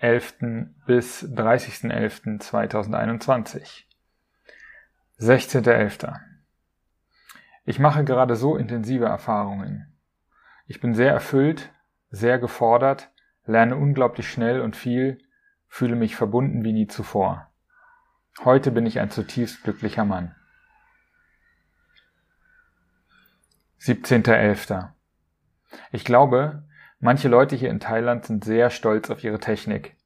16.11. bis 30.11.2021. 16.11. Ich mache gerade so intensive Erfahrungen. Ich bin sehr erfüllt, sehr gefordert, lerne unglaublich schnell und viel, fühle mich verbunden wie nie zuvor. Heute bin ich ein zutiefst glücklicher Mann. 17.11. Ich glaube, manche Leute hier in Thailand sind sehr stolz auf ihre Technik.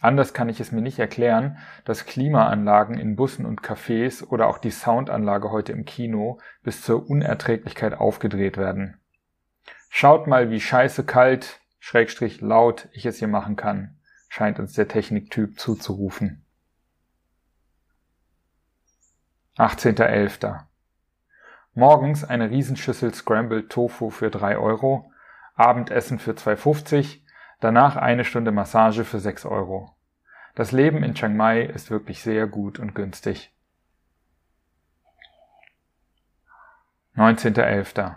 Anders kann ich es mir nicht erklären, dass Klimaanlagen in Bussen und Cafés oder auch die Soundanlage heute im Kino bis zur Unerträglichkeit aufgedreht werden. Schaut mal, wie scheiße kalt, schrägstrich laut ich es hier machen kann, scheint uns der Techniktyp zuzurufen. 18.11. Morgens eine Riesenschüssel Scrambled Tofu für 3 Euro, Abendessen für 2,50 Danach eine Stunde Massage für 6 Euro. Das Leben in Chiang Mai ist wirklich sehr gut und günstig. 19.11.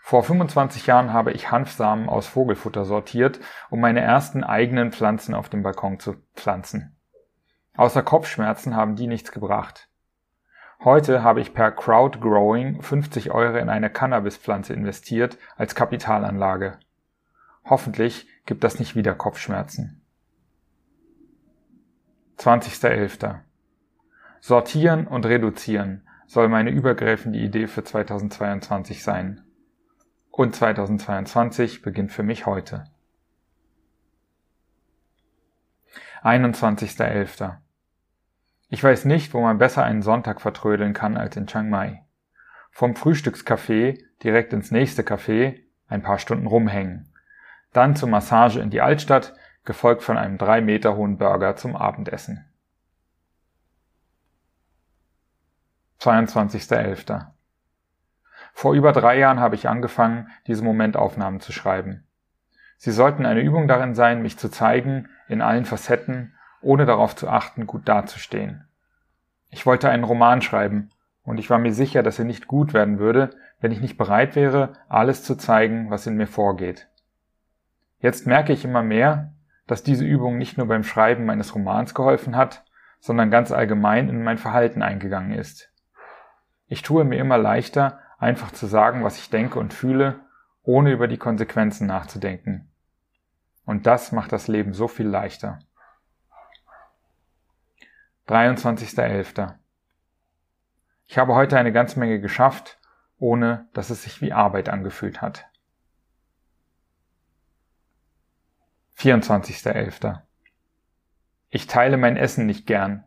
Vor 25 Jahren habe ich Hanfsamen aus Vogelfutter sortiert, um meine ersten eigenen Pflanzen auf dem Balkon zu pflanzen. Außer Kopfschmerzen haben die nichts gebracht. Heute habe ich per Crowdgrowing 50 Euro in eine Cannabispflanze investiert als Kapitalanlage. Hoffentlich gibt das nicht wieder Kopfschmerzen. 20.11. Sortieren und reduzieren soll meine übergreifende Idee für 2022 sein. Und 2022 beginnt für mich heute. 21.11. Ich weiß nicht, wo man besser einen Sonntag vertrödeln kann als in Chiang Mai. Vom Frühstückscafé direkt ins nächste Café, ein paar Stunden rumhängen dann zur Massage in die Altstadt, gefolgt von einem drei Meter hohen Burger zum Abendessen. 22.11. Vor über drei Jahren habe ich angefangen, diese Momentaufnahmen zu schreiben. Sie sollten eine Übung darin sein, mich zu zeigen, in allen Facetten, ohne darauf zu achten, gut dazustehen. Ich wollte einen Roman schreiben, und ich war mir sicher, dass er nicht gut werden würde, wenn ich nicht bereit wäre, alles zu zeigen, was in mir vorgeht. Jetzt merke ich immer mehr, dass diese Übung nicht nur beim Schreiben meines Romans geholfen hat, sondern ganz allgemein in mein Verhalten eingegangen ist. Ich tue mir immer leichter, einfach zu sagen, was ich denke und fühle, ohne über die Konsequenzen nachzudenken. Und das macht das Leben so viel leichter. 23.11. Ich habe heute eine ganze Menge geschafft, ohne dass es sich wie Arbeit angefühlt hat. 24.11. Ich teile mein Essen nicht gern,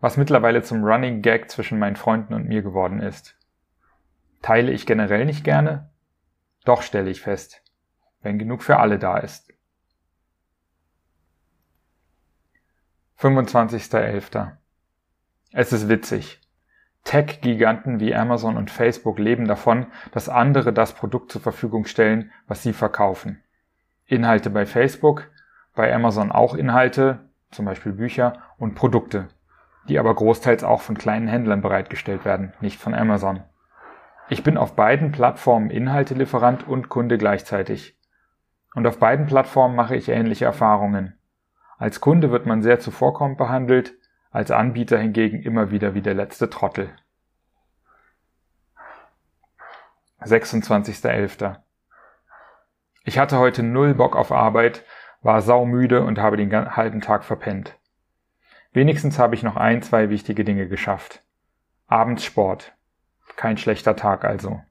was mittlerweile zum Running Gag zwischen meinen Freunden und mir geworden ist. Teile ich generell nicht gerne? Doch stelle ich fest, wenn genug für alle da ist. 25.11. Es ist witzig. Tech-Giganten wie Amazon und Facebook leben davon, dass andere das Produkt zur Verfügung stellen, was sie verkaufen. Inhalte bei Facebook, bei Amazon auch Inhalte, zum Beispiel Bücher und Produkte, die aber großteils auch von kleinen Händlern bereitgestellt werden, nicht von Amazon. Ich bin auf beiden Plattformen Inhaltelieferant und Kunde gleichzeitig. Und auf beiden Plattformen mache ich ähnliche Erfahrungen. Als Kunde wird man sehr zuvorkommend behandelt, als Anbieter hingegen immer wieder wie der letzte Trottel. 26.11. Ich hatte heute null Bock auf Arbeit, war saumüde und habe den halben Tag verpennt. Wenigstens habe ich noch ein, zwei wichtige Dinge geschafft. Abends Sport. Kein schlechter Tag also.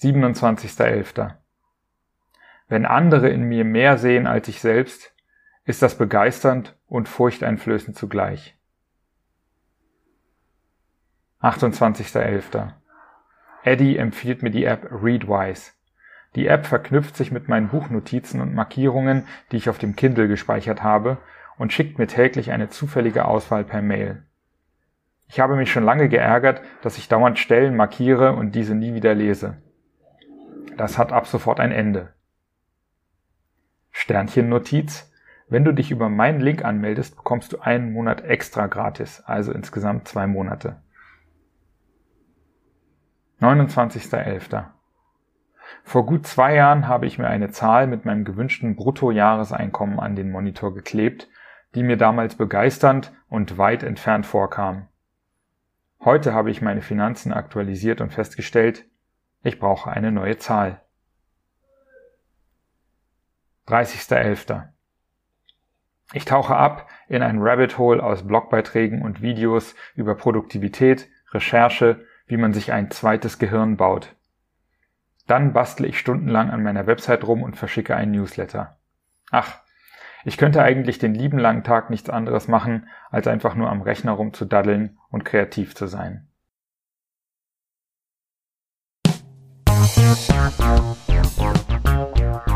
27.11. Wenn andere in mir mehr sehen als ich selbst, ist das begeisternd und furchteinflößend zugleich. 28.11. Eddie empfiehlt mir die App Readwise. Die App verknüpft sich mit meinen Buchnotizen und Markierungen, die ich auf dem Kindle gespeichert habe, und schickt mir täglich eine zufällige Auswahl per Mail. Ich habe mich schon lange geärgert, dass ich dauernd Stellen markiere und diese nie wieder lese. Das hat ab sofort ein Ende. Sternchen Notiz. Wenn du dich über meinen Link anmeldest, bekommst du einen Monat extra gratis, also insgesamt zwei Monate. 29.11. Vor gut zwei Jahren habe ich mir eine Zahl mit meinem gewünschten Bruttojahreseinkommen an den Monitor geklebt, die mir damals begeisternd und weit entfernt vorkam. Heute habe ich meine Finanzen aktualisiert und festgestellt, ich brauche eine neue Zahl. 30.11. Ich tauche ab in ein Rabbit Hole aus Blogbeiträgen und Videos über Produktivität, Recherche, wie man sich ein zweites Gehirn baut. Dann bastle ich stundenlang an meiner Website rum und verschicke einen Newsletter. Ach, ich könnte eigentlich den lieben langen Tag nichts anderes machen, als einfach nur am Rechner rumzudaddeln und kreativ zu sein.